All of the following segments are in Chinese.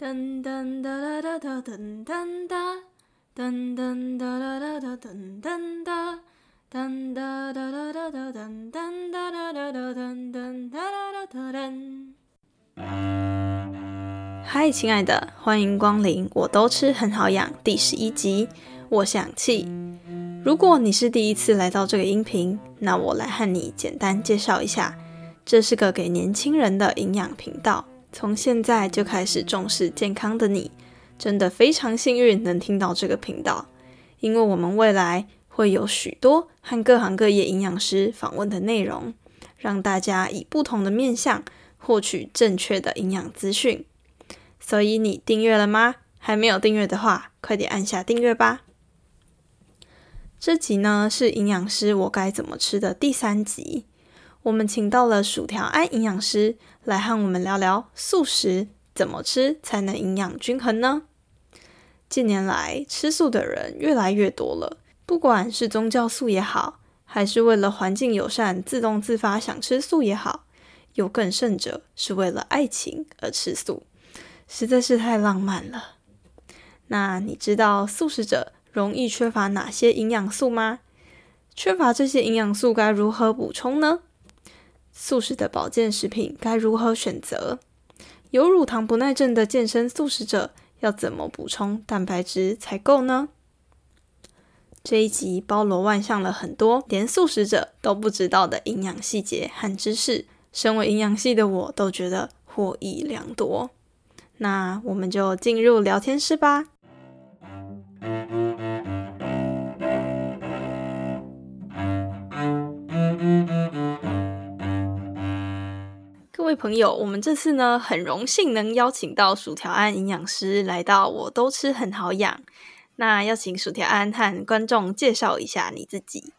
噔噔哒哒哒哒噔噔哒，噔噔哒哒哒哒噔噔哒，噔哒哒哒哒哒噔噔哒哒哒哒噔噔哒哒哒哒噔。嗨，亲爱的，欢迎光临，我都吃很好养第十一集，我想气。如果你是第一次来到这个音频，那我来和你简单介绍一下，这是个给年轻人的营养频道。从现在就开始重视健康的你，真的非常幸运能听到这个频道，因为我们未来会有许多和各行各业营养师访问的内容，让大家以不同的面向获取正确的营养资讯。所以你订阅了吗？还没有订阅的话，快点按下订阅吧。这集呢是营养师我该怎么吃的第三集。我们请到了薯条安营养师来和我们聊聊素食怎么吃才能营养均衡呢？近年来吃素的人越来越多了，不管是宗教素也好，还是为了环境友善自动自发想吃素也好，有更甚者是为了爱情而吃素，实在是太浪漫了。那你知道素食者容易缺乏哪些营养素吗？缺乏这些营养素该如何补充呢？素食的保健食品该如何选择？有乳糖不耐症的健身素食者要怎么补充蛋白质才够呢？这一集包罗万象了很多连素食者都不知道的营养细节和知识，身为营养系的我都觉得获益良多。那我们就进入聊天室吧。位朋友，我们这次呢很荣幸能邀请到薯条安营养师来到，我都吃很好养。那要请薯条安和观众介绍一下你自己。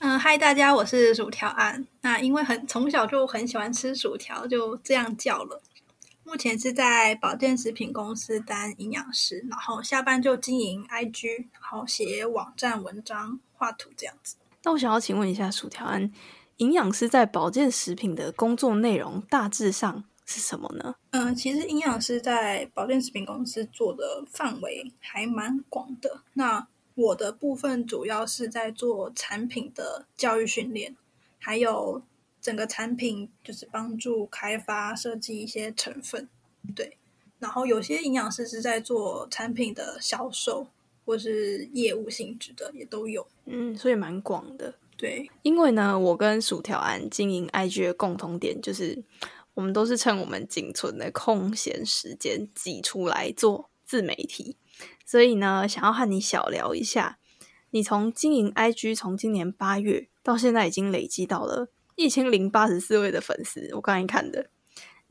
嗯，嗨，大家，我是薯条安。那因为很从小就很喜欢吃薯条，就这样叫了。目前是在保健食品公司当营养师，然后下班就经营 IG，然后写网站文章、画图这样子。那我想要请问一下薯条安。营养师在保健食品的工作内容大致上是什么呢？嗯，其实营养师在保健食品公司做的范围还蛮广的。那我的部分主要是在做产品的教育训练，还有整个产品就是帮助开发设计一些成分。对，然后有些营养师是在做产品的销售或是业务性质的，也都有。嗯，所以蛮广的。对，因为呢，我跟薯条安经营 IG 的共同点就是，我们都是趁我们仅存的空闲时间挤出来做自媒体，所以呢，想要和你小聊一下，你从经营 IG 从今年八月到现在已经累积到了一千零八十四位的粉丝，我刚才看的。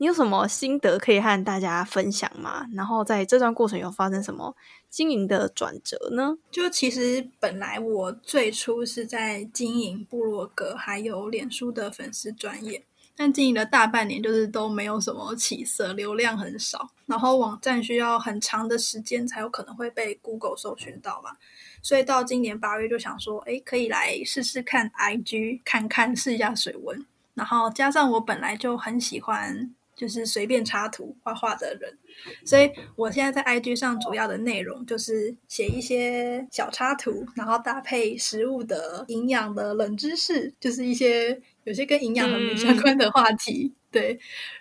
你有什么心得可以和大家分享吗？然后在这段过程有发生什么经营的转折呢？就其实本来我最初是在经营部落格还有脸书的粉丝专业，但经营了大半年，就是都没有什么起色，流量很少。然后网站需要很长的时间才有可能会被 Google 搜寻到嘛，所以到今年八月就想说，哎，可以来试试看 IG，看看试一下水温。然后加上我本来就很喜欢。就是随便插图画画的人，所以我现在在 IG 上主要的内容就是写一些小插图，然后搭配食物的营养的冷知识，就是一些有些跟营养很相关的话题。对，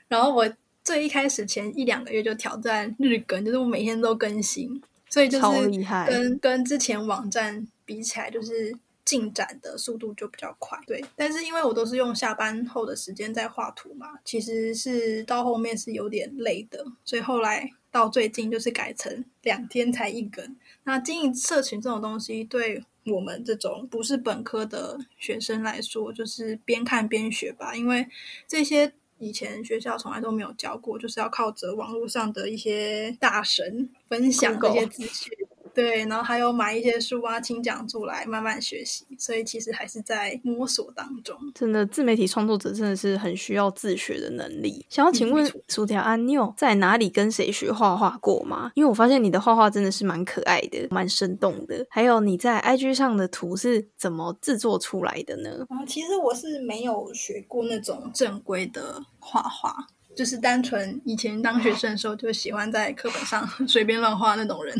然后我最一开始前一两个月就挑战日更，就是我每天都更新，所以就是跟跟之前网站比起来，就是。进展的速度就比较快，对。但是因为我都是用下班后的时间在画图嘛，其实是到后面是有点累的，所以后来到最近就是改成两天才一根。那经营社群这种东西，对我们这种不是本科的学生来说，就是边看边学吧，因为这些以前学校从来都没有教过，就是要靠着网络上的一些大神分享这些资讯。对，然后还有买一些书啊，听讲座来慢慢学习，所以其实还是在摸索当中。真的，自媒体创作者真的是很需要自学的能力。想要请问薯条安，你有在哪里跟谁学画画过吗？因为我发现你的画画真的是蛮可爱的，蛮生动的。还有你在 IG 上的图是怎么制作出来的呢？啊，其实我是没有学过那种正规的画画。就是单纯以前当学生的时候就喜欢在课本上 随便乱画那种人，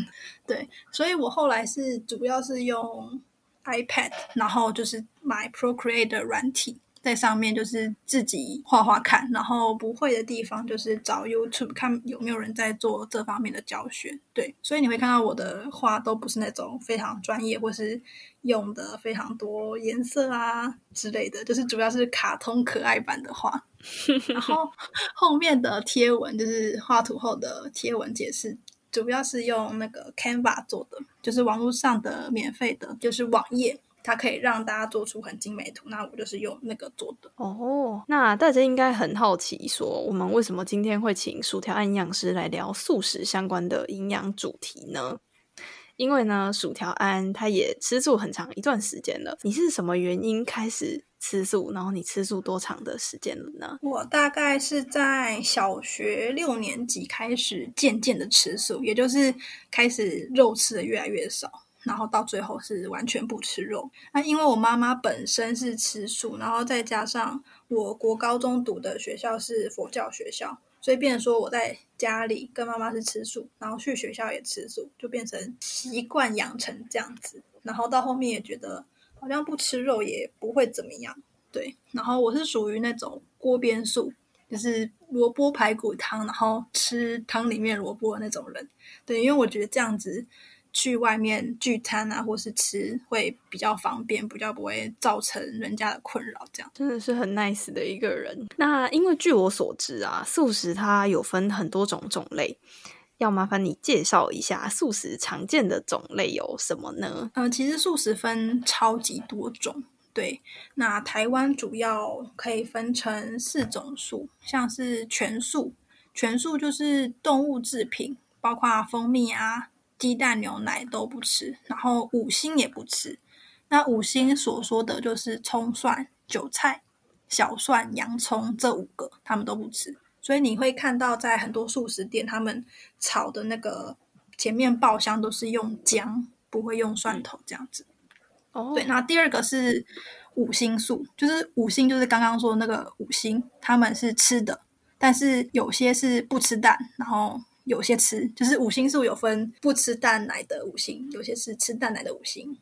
对，所以我后来是主要是用 iPad，然后就是买 Procreate 的软体。在上面就是自己画画看，然后不会的地方就是找 YouTube 看有没有人在做这方面的教学。对，所以你会看到我的画都不是那种非常专业，或是用的非常多颜色啊之类的，就是主要是卡通可爱版的画。然后 后面的贴文就是画图后的贴文解释，主要是用那个 Canva 做的，就是网络上的免费的，就是网页。它可以让大家做出很精美图，那我就是用那个做的。哦，那大家应该很好奇，说我们为什么今天会请薯条营养师来聊素食相关的营养主题呢？因为呢，薯条安他也吃素很长一段时间了。你是什么原因开始吃素？然后你吃素多长的时间了呢？我大概是在小学六年级开始渐渐的吃素，也就是开始肉吃的越来越少。然后到最后是完全不吃肉。那因为我妈妈本身是吃素，然后再加上我国高中读的学校是佛教学校，所以变成说我在家里跟妈妈是吃素，然后去学校也吃素，就变成习惯养成这样子。然后到后面也觉得好像不吃肉也不会怎么样，对。然后我是属于那种锅边素，就是萝卜排骨汤，然后吃汤里面萝卜的那种人，对，因为我觉得这样子。去外面聚餐啊，或是吃会比较方便，比较不会造成人家的困扰。这样真的是很 nice 的一个人。那因为据我所知啊，素食它有分很多种种类，要麻烦你介绍一下素食常见的种类有什么呢？呃，其实素食分超级多种。对，那台湾主要可以分成四种素，像是全素，全素就是动物制品，包括蜂蜜啊。鸡蛋、牛奶都不吃，然后五星也不吃。那五星所说的就是葱、蒜、韭菜、小蒜、洋葱这五个，他们都不吃。所以你会看到在很多素食店，他们炒的那个前面爆香都是用姜，不会用蒜头这样子。哦，对。那第二个是五星素，就是五星就是刚刚说那个五星，他们是吃的，但是有些是不吃蛋，然后。有些吃就是五星素有分不吃蛋奶的五星，有些是吃蛋奶的五星，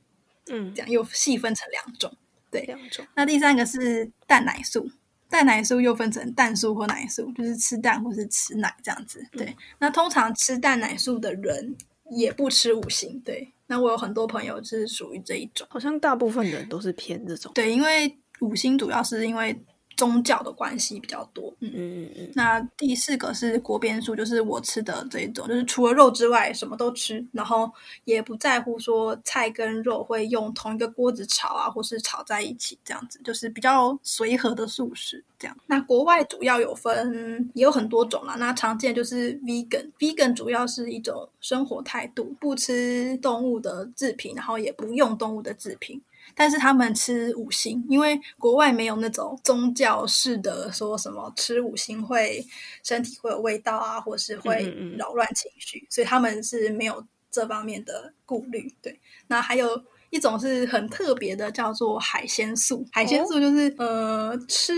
嗯，这样又细分成两种，对，两种。那第三个是蛋奶素，蛋奶素又分成蛋素或奶素，就是吃蛋或是吃奶这样子。对，那通常吃蛋奶素的人也不吃五星，对。那我有很多朋友是属于这一种，好像大部分的人都是偏这种。对，因为五星主要是因为。宗教的关系比较多，嗯嗯嗯嗯。那第四个是锅边素，就是我吃的这一种，就是除了肉之外什么都吃，然后也不在乎说菜跟肉会用同一个锅子炒啊，或是炒在一起这样子，就是比较随和的素食这样。那国外主要有分也有很多种啦，那常见就是 vegan，vegan 主要是一种生活态度，不吃动物的制品，然后也不用动物的制品。但是他们吃五星，因为国外没有那种宗教式的说什么吃五星会身体会有味道啊，或是会扰乱情绪，所以他们是没有这方面的顾虑。对，那还有一种是很特别的，叫做海鲜素。海鲜素就是呃吃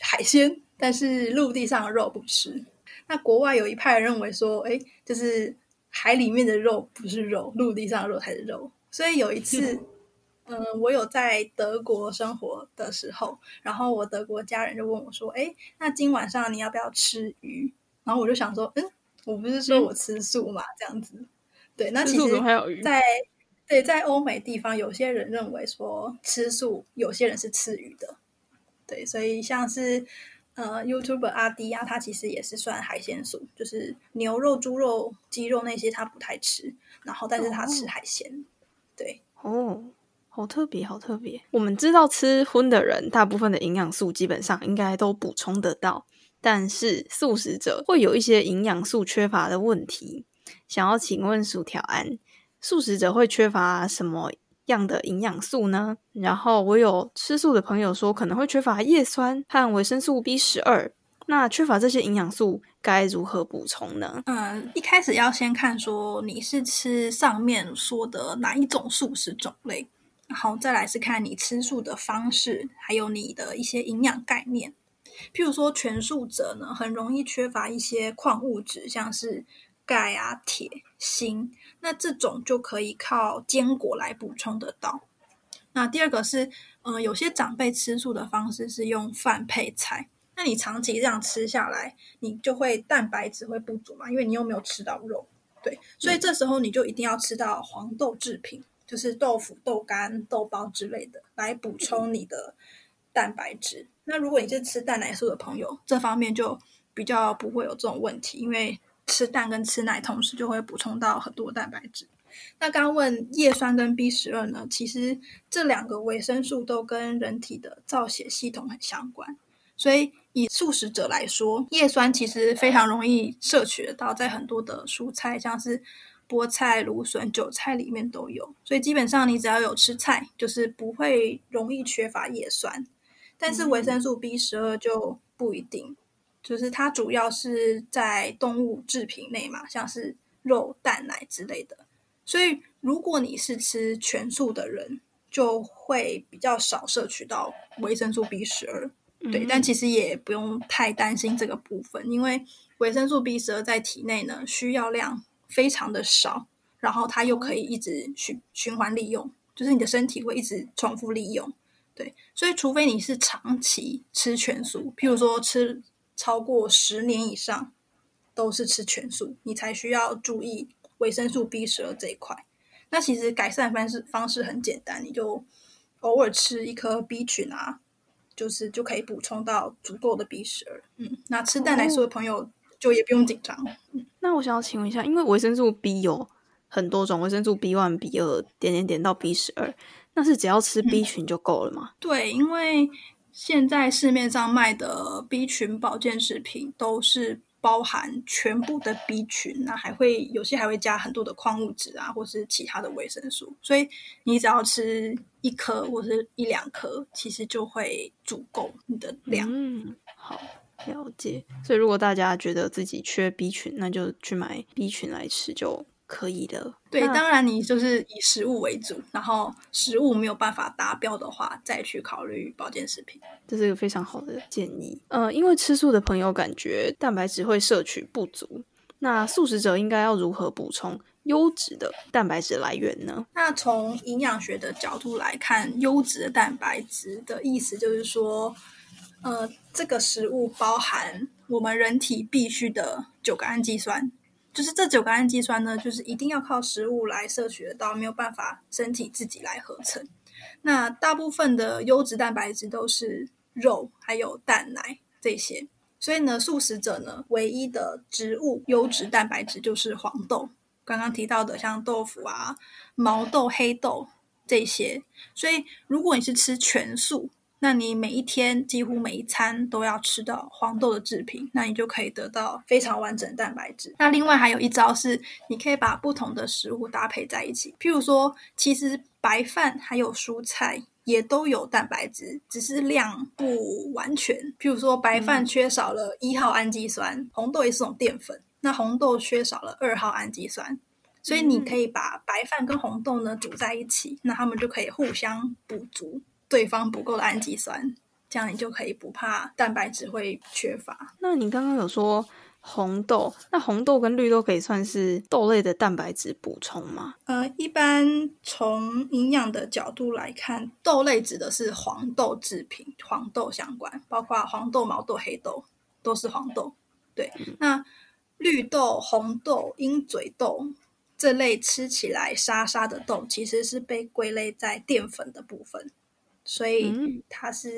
海鲜，但是陆地上的肉不吃。那国外有一派认为说，哎，就是海里面的肉不是肉，陆地上的肉才是肉。所以有一次。嗯，我有在德国生活的时候，然后我德国家人就问我说：“哎，那今晚上你要不要吃鱼？”然后我就想说：“嗯，我不是说我吃素嘛，这样子。”对，那其实，在对在欧美地方，有些人认为说吃素，有些人是吃鱼的。对，所以像是呃，YouTube 阿迪啊，他其实也是算海鲜素，就是牛肉、猪肉、鸡肉那些他不太吃，然后但是他吃海鲜。对，哦。好特别，好特别。我们知道吃荤的人，大部分的营养素基本上应该都补充得到，但是素食者会有一些营养素缺乏的问题。想要请问薯条安，素食者会缺乏什么样的营养素呢？然后我有吃素的朋友说，可能会缺乏叶酸和维生素 B 十二。那缺乏这些营养素该如何补充呢？嗯，一开始要先看说你是吃上面说的哪一种素食种类。然后再来是看你吃素的方式，还有你的一些营养概念。譬如说全素者呢，很容易缺乏一些矿物质，像是钙啊、铁、锌，那这种就可以靠坚果来补充得到。那第二个是，嗯，有些长辈吃素的方式是用饭配菜，那你长期这样吃下来，你就会蛋白质会不足嘛，因为你又没有吃到肉，对，所以这时候你就一定要吃到黄豆制品，就是豆腐、豆干、豆包之类的，来补充你的蛋白质。那如果你是吃蛋奶素的朋友，这方面就比较不会有这种问题，因为吃蛋跟吃奶同时就会补充到很多蛋白质。那刚问叶酸跟 B 十二呢？其实这两个维生素都跟人体的造血系统很相关，所以以素食者来说，叶酸其实非常容易摄取得到，在很多的蔬菜，像是菠菜、芦笋、韭菜里面都有。所以基本上你只要有吃菜，就是不会容易缺乏叶酸。但是维生素 B 十二就不一定，就是它主要是在动物制品内嘛，像是肉、蛋、奶之类的。所以，如果你是吃全素的人，就会比较少摄取到维生素 B 十二。对，但其实也不用太担心这个部分，因为维生素 B 十二在体内呢需要量非常的少，然后它又可以一直循循环利用，就是你的身体会一直重复利用。对，所以除非你是长期吃全素，譬如说吃超过十年以上都是吃全素，你才需要注意。维生素 B 十二这一块，那其实改善方式方式很简单，你就偶尔吃一颗 B 群啊，就是就可以补充到足够的 B 十二。嗯，那吃蛋奶素的朋友就也不用紧张。那我想要请问一下，因为维生素 B 有很多种，维生素 B one、B 二点点点到 B 十二，那是只要吃 B 群就够了吗？对，因为现在市面上卖的 B 群保健食品都是。包含全部的 B 群，那还会有些还会加很多的矿物质啊，或是其他的维生素，所以你只要吃一颗或是一两颗，其实就会足够你的量。嗯，好了解。所以如果大家觉得自己缺 B 群，那就去买 B 群来吃就。可以了，对，当然你就是以食物为主，然后食物没有办法达标的话，再去考虑保健食品，这是一个非常好的建议。呃，因为吃素的朋友感觉蛋白质会摄取不足，那素食者应该要如何补充优质的蛋白质来源呢？那从营养学的角度来看，优质的蛋白质的意思就是说，呃，这个食物包含我们人体必需的九个氨基酸。就是这九个氨基酸呢，就是一定要靠食物来摄取得到，没有办法身体自己来合成。那大部分的优质蛋白质都是肉，还有蛋奶这些。所以呢，素食者呢，唯一的植物优质蛋白质就是黄豆。刚刚提到的像豆腐啊、毛豆、黑豆这些。所以如果你是吃全素，那你每一天几乎每一餐都要吃到黄豆的制品，那你就可以得到非常完整的蛋白质。那另外还有一招是，你可以把不同的食物搭配在一起。譬如说，其实白饭还有蔬菜也都有蛋白质，只是量不完全。譬如说，白饭缺少了一号氨基酸，红豆也是种淀粉，那红豆缺少了二号氨基酸，所以你可以把白饭跟红豆呢煮在一起，那它们就可以互相补足。对方不够的氨基酸，这样你就可以不怕蛋白质会缺乏。那你刚刚有说红豆，那红豆跟绿豆可以算是豆类的蛋白质补充吗？呃，一般从营养的角度来看，豆类指的是黄豆制品，黄豆相关，包括黄豆、毛豆、黑豆都是黄豆。对，那绿豆、红豆、鹰嘴豆这类吃起来沙沙的豆，其实是被归类在淀粉的部分。所以它是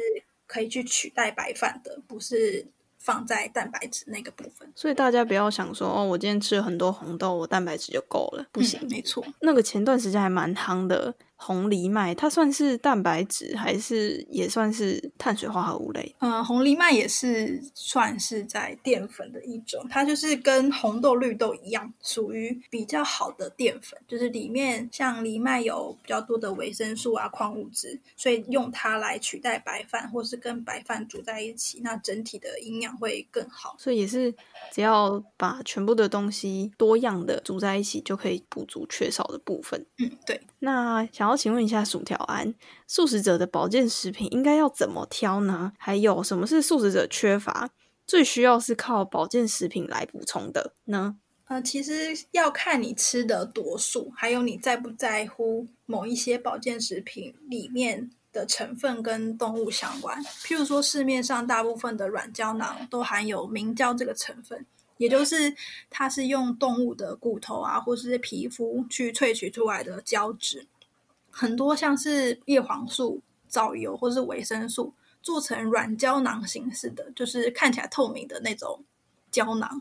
可以去取代白饭的，不是放在蛋白质那个部分。所以大家不要想说哦，我今天吃了很多红豆，我蛋白质就够了，不行。没错，那个前段时间还蛮夯的。红藜麦它算是蛋白质还是也算是碳水化合物类？嗯，红藜麦也是算是在淀粉的一种，它就是跟红豆、绿豆一样，属于比较好的淀粉，就是里面像藜麦有比较多的维生素啊、矿物质，所以用它来取代白饭，或是跟白饭煮在一起，那整体的营养会更好。所以也是只要把全部的东西多样的煮在一起，就可以补足缺少的部分。嗯，对。那想。想要请问一下薯条安，素食者的保健食品应该要怎么挑呢？还有什么是素食者缺乏，最需要是靠保健食品来补充的呢？呃，其实要看你吃的多素，还有你在不在乎某一些保健食品里面的成分跟动物相关。譬如说，市面上大部分的软胶囊都含有明胶这个成分。也就是它是用动物的骨头啊，或是皮肤去萃取出来的胶质，很多像是叶黄素、藻油或是维生素做成软胶囊形式的，就是看起来透明的那种胶囊，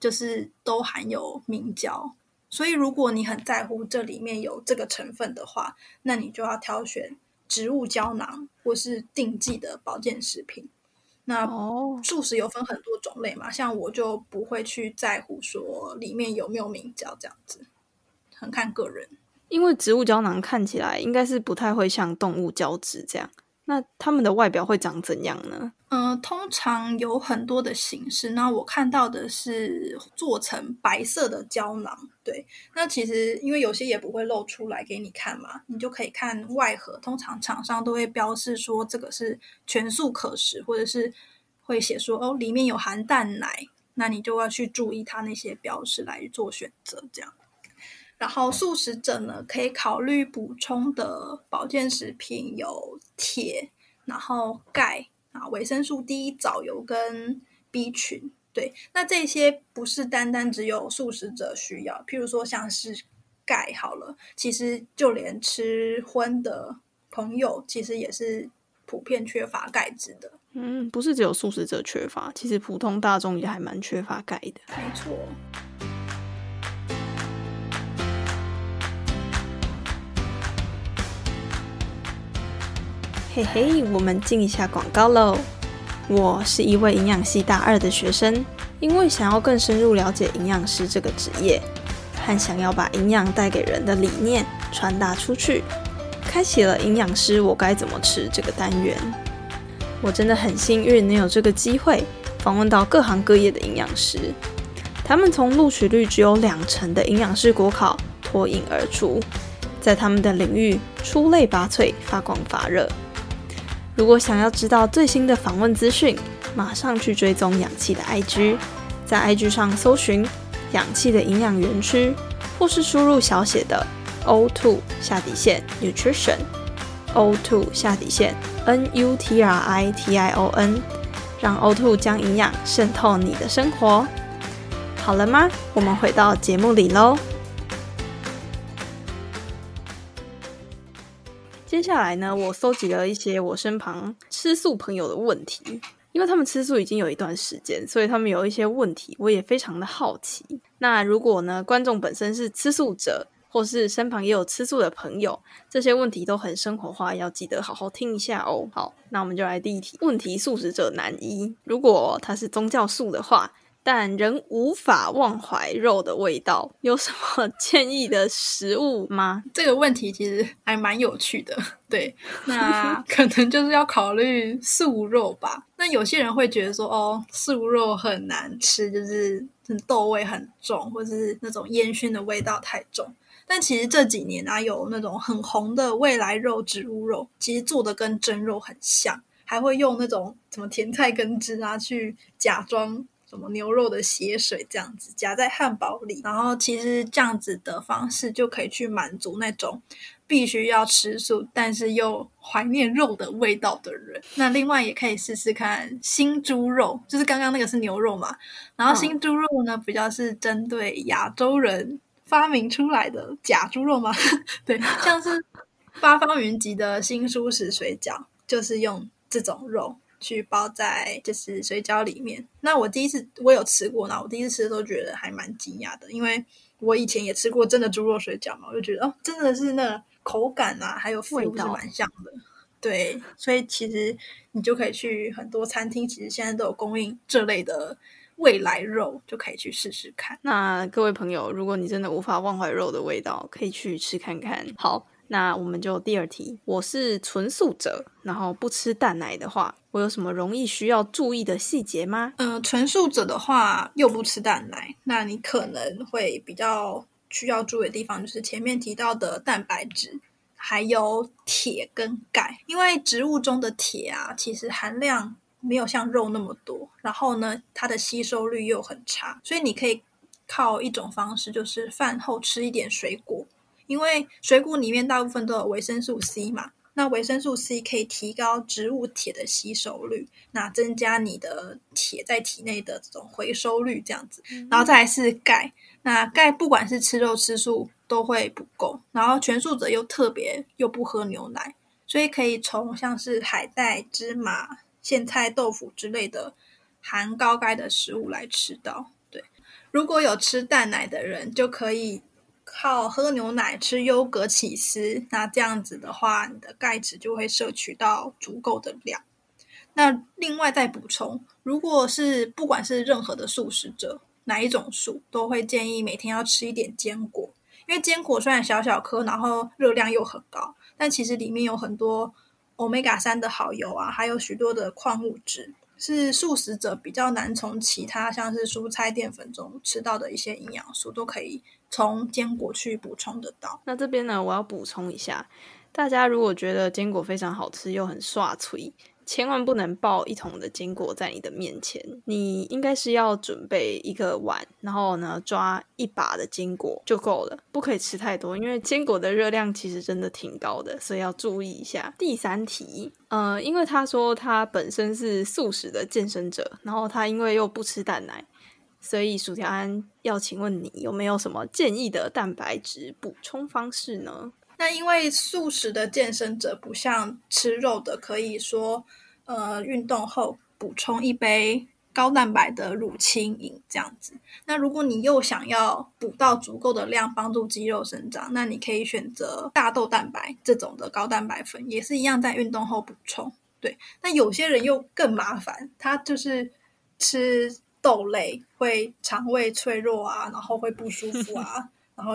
就是都含有明胶。所以如果你很在乎这里面有这个成分的话，那你就要挑选植物胶囊或是定剂的保健食品。那哦，素食有分很多种类嘛，像我就不会去在乎说里面有没有明胶这样子，很看个人。因为植物胶囊看起来应该是不太会像动物胶质这样。那它们的外表会长怎样呢？嗯，通常有很多的形式。那我看到的是做成白色的胶囊。对，那其实因为有些也不会露出来给你看嘛，你就可以看外盒。通常厂商都会标示说这个是全素可食，或者是会写说哦里面有含蛋奶。那你就要去注意它那些标识来做选择，这样。然后素食者呢，可以考虑补充的保健食品有铁，然后钙啊，维生素 D、藻油跟 B 群。对，那这些不是单单只有素食者需要，譬如说像是钙好了，其实就连吃荤的朋友，其实也是普遍缺乏钙质的。嗯，不是只有素食者缺乏，其实普通大众也还蛮缺乏钙的。没错。嘿嘿，我们进一下广告喽。我是一位营养系大二的学生，因为想要更深入了解营养师这个职业，和想要把营养带给人的理念传达出去，开启了营养师我该怎么吃这个单元。我真的很幸运能有这个机会访问到各行各业的营养师，他们从录取率只有两成的营养师国考脱颖而出，在他们的领域出类拔萃，发光发热。如果想要知道最新的访问资讯，马上去追踪氧气的 IG，在 IG 上搜寻“氧气的营养园区”，或是输入小写的 O two 下底线 Nutrition，O two 下底线 N U T R I T I O N，让 O two 将营养渗透你的生活。好了吗？我们回到节目里喽。接下来呢，我搜集了一些我身旁吃素朋友的问题，因为他们吃素已经有一段时间，所以他们有一些问题，我也非常的好奇。那如果呢，观众本身是吃素者，或是身旁也有吃素的朋友，这些问题都很生活化，要记得好好听一下哦。好，那我们就来第一题问题：素食者男一，如果他是宗教素的话。但仍无法忘怀肉的味道，有什么建议的食物吗？这个问题其实还蛮有趣的。对，那 可能就是要考虑素肉吧。那有些人会觉得说，哦，素肉很难吃，就是豆味很重，或者是那种烟熏的味道太重。但其实这几年啊，有那种很红的未来肉植物肉，其实做的跟真肉很像，还会用那种什么甜菜根汁啊去假装。什么牛肉的血水这样子夹在汉堡里，然后其实这样子的方式就可以去满足那种必须要吃素，但是又怀念肉的味道的人。那另外也可以试试看新猪肉，就是刚刚那个是牛肉嘛，然后新猪肉呢比较是针对亚洲人发明出来的假猪肉嘛，对，像是八方云集的新舒食水饺就是用这种肉。去包在就是水饺里面。那我第一次我有吃过，那我第一次吃的时候觉得还蛮惊讶的，因为我以前也吃过真的猪肉水饺嘛，我就觉得哦，真的是那口感啊，还有味道是蛮像的。对，所以其实你就可以去很多餐厅，其实现在都有供应这类的未来肉，就可以去试试看。那各位朋友，如果你真的无法忘怀肉的味道，可以去吃看看。好。那我们就第二题，我是纯素者，然后不吃蛋奶的话，我有什么容易需要注意的细节吗？嗯，纯素者的话又不吃蛋奶，那你可能会比较需要注意的地方就是前面提到的蛋白质，还有铁跟钙。因为植物中的铁啊，其实含量没有像肉那么多，然后呢，它的吸收率又很差，所以你可以靠一种方式，就是饭后吃一点水果，因为水果里面大部分都有维生素 C 嘛。那维生素 C 可以提高植物铁的吸收率，那增加你的铁在体内的这种回收率，这样子。然后再来是钙，那钙不管是吃肉吃素都会不够，然后全素者又特别又不喝牛奶，所以可以从像是海带、芝麻、苋菜、豆腐之类的含高钙的食物来吃到。对，如果有吃蛋奶的人，就可以。靠喝牛奶、吃优格起司，那这样子的话，你的钙质就会摄取到足够的量。那另外再补充，如果是不管是任何的素食者，哪一种素，都会建议每天要吃一点坚果，因为坚果虽然小小颗，然后热量又很高，但其实里面有很多欧米伽三的好油啊，还有许多的矿物质。是素食者比较难从其他像是蔬菜淀粉中吃到的一些营养素，都可以从坚果去补充得到。那这边呢，我要补充一下，大家如果觉得坚果非常好吃又很刷脆。千万不能抱一桶的坚果在你的面前，你应该是要准备一个碗，然后呢抓一把的坚果就够了，不可以吃太多，因为坚果的热量其实真的挺高的，所以要注意一下。第三题，呃，因为他说他本身是素食的健身者，然后他因为又不吃蛋奶，所以薯条安要请问你有没有什么建议的蛋白质补充方式呢？那因为素食的健身者不像吃肉的，可以说，呃，运动后补充一杯高蛋白的乳清饮这样子。那如果你又想要补到足够的量，帮助肌肉生长，那你可以选择大豆蛋白这种的高蛋白粉，也是一样在运动后补充。对，那有些人又更麻烦，他就是吃豆类会肠胃脆弱啊，然后会不舒服啊，然后。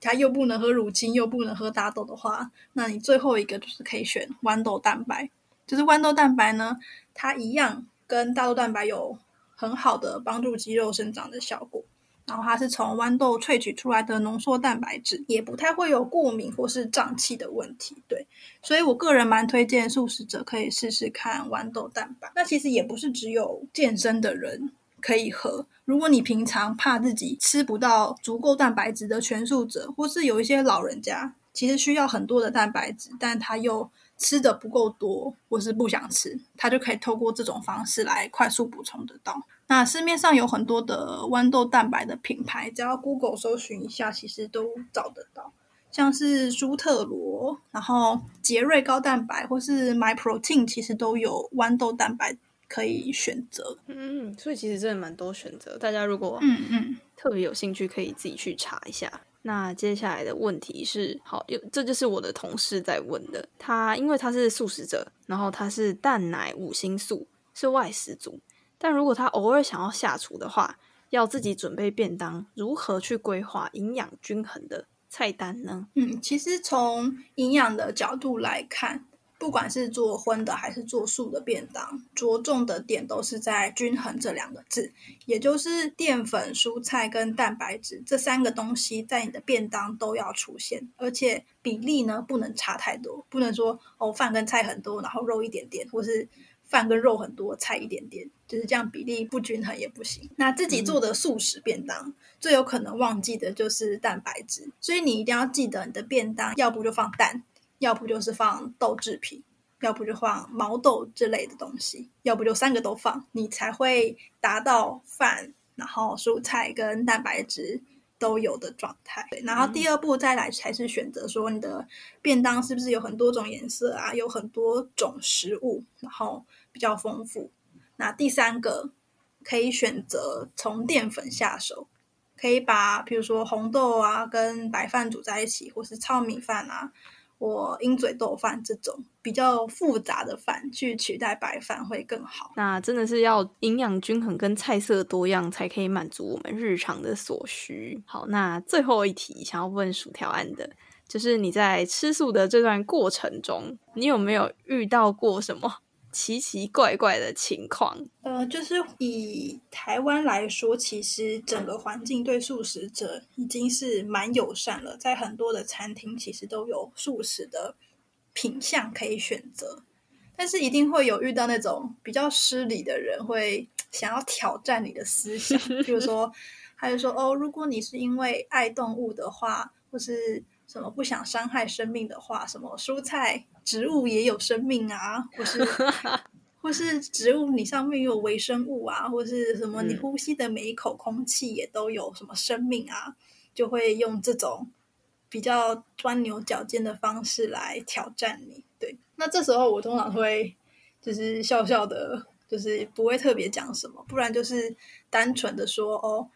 它又不能喝乳清，又不能喝大豆的话，那你最后一个就是可以选豌豆蛋白。就是豌豆蛋白呢，它一样跟大豆蛋白有很好的帮助肌肉生长的效果。然后它是从豌豆萃取出来的浓缩蛋白质，也不太会有过敏或是胀气的问题。对，所以我个人蛮推荐素食者可以试试看豌豆蛋白。那其实也不是只有健身的人。可以喝。如果你平常怕自己吃不到足够蛋白质的全素者，或是有一些老人家，其实需要很多的蛋白质，但他又吃的不够多，或是不想吃，他就可以透过这种方式来快速补充得到。那市面上有很多的豌豆蛋白的品牌，只要 Google 搜寻一下，其实都找得到，像是舒特罗，然后杰瑞高蛋白，或是 My Protein，其实都有豌豆蛋白。可以选择，嗯，所以其实真的蛮多选择。大家如果嗯嗯特别有兴趣，可以自己去查一下。那接下来的问题是，好，这就是我的同事在问的。他因为他是素食者，然后他是蛋奶五星素，是外食族。但如果他偶尔想要下厨的话，要自己准备便当，如何去规划营养均衡的菜单呢？嗯，其实从营养的角度来看。不管是做荤的还是做素的便当，着重的点都是在均衡这两个字，也就是淀粉、蔬菜跟蛋白质这三个东西在你的便当都要出现，而且比例呢不能差太多，不能说哦饭跟菜很多，然后肉一点点，或是饭跟肉很多，菜一点点，就是这样比例不均衡也不行。那自己做的素食便当最有可能忘记的就是蛋白质，所以你一定要记得你的便当要不就放蛋。要不就是放豆制品，要不就放毛豆之类的东西，要不就三个都放，你才会达到饭，然后蔬菜跟蛋白质都有的状态。然后第二步再来才是选择说你的便当是不是有很多种颜色啊，有很多种食物，然后比较丰富。那第三个可以选择从淀粉下手，可以把比如说红豆啊跟白饭煮在一起，或是糙米饭啊。或鹰嘴豆饭这种比较复杂的饭去取代白饭会更好。那真的是要营养均衡跟菜色多样才可以满足我们日常的所需。好，那最后一题想要问薯条案的，就是你在吃素的这段过程中，你有没有遇到过什么奇奇怪怪的情况？呃，就是以台湾来说，其实整个环境对素食者已经是蛮友善了，在很多的餐厅其实都有素食的品相可以选择，但是一定会有遇到那种比较失礼的人，会想要挑战你的思想，比如说，他就说哦，如果你是因为爱动物的话，或是什么不想伤害生命的话，什么蔬菜。植物也有生命啊，或是 或是植物你上面有微生物啊，或是什么你呼吸的每一口空气也都有什么生命啊，就会用这种比较钻牛角尖的方式来挑战你。对，那这时候我通常会就是笑笑的，就是不会特别讲什么，不然就是单纯的说哦。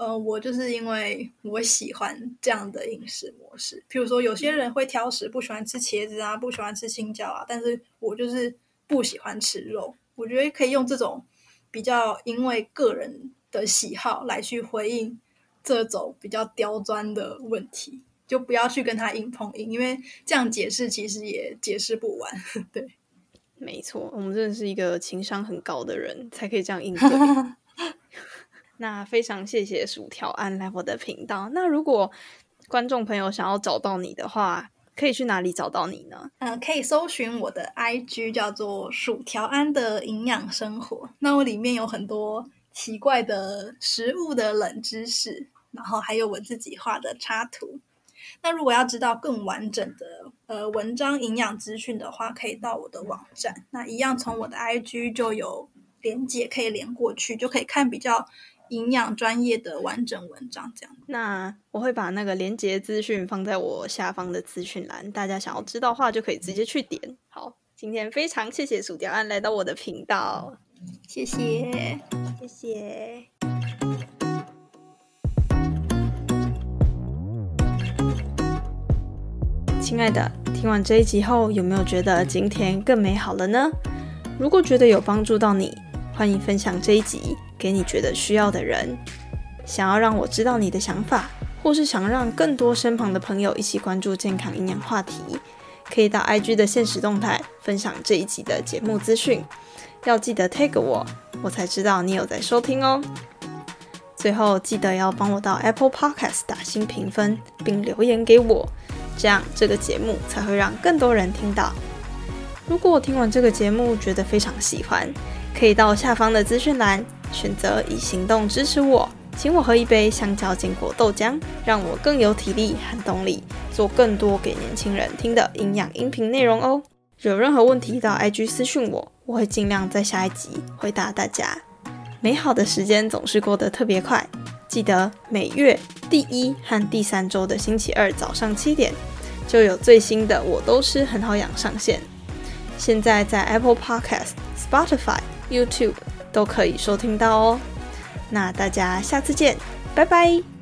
呃，我就是因为我喜欢这样的饮食模式。譬如说，有些人会挑食，不喜欢吃茄子啊，不喜欢吃青椒啊，但是我就是不喜欢吃肉。我觉得可以用这种比较因为个人的喜好来去回应这种比较刁钻的问题，就不要去跟他硬碰硬，因为这样解释其实也解释不完。对，没错，我们真的是一个情商很高的人才可以这样应对。那非常谢谢薯条安来我的频道。那如果观众朋友想要找到你的话，可以去哪里找到你呢？嗯，可以搜寻我的 IG，叫做薯条安的营养生活。那我里面有很多奇怪的食物的冷知识，然后还有我自己画的插图。那如果要知道更完整的呃文章营养资讯的话，可以到我的网站。那一样从我的 IG 就有连接可以连过去，就可以看比较。营养专业的完整文章，这样。那我会把那个连接资讯放在我下方的资讯栏，大家想要知道话就可以直接去点。好，今天非常谢谢薯条安来到我的频道，谢谢，谢谢。亲爱的，听完这一集后，有没有觉得今天更美好了呢？如果觉得有帮助到你，欢迎分享这一集。给你觉得需要的人，想要让我知道你的想法，或是想让更多身旁的朋友一起关注健康营养话题，可以到 IG 的现实动态分享这一集的节目资讯。要记得 tag 我，我才知道你有在收听哦。最后记得要帮我到 Apple Podcast 打新评分，并留言给我，这样这个节目才会让更多人听到。如果听完这个节目觉得非常喜欢，可以到下方的资讯栏。选择以行动支持我，请我喝一杯香蕉坚果豆浆，让我更有体力和动力做更多给年轻人听的营养音频内容哦。有任何问题到 IG 私讯我，我会尽量在下一集回答大家。美好的时间总是过得特别快，记得每月第一和第三周的星期二早上七点就有最新的我都吃很好养上线。现在在 Apple Podcast、Spotify、YouTube。都可以收听到哦，那大家下次见，拜拜。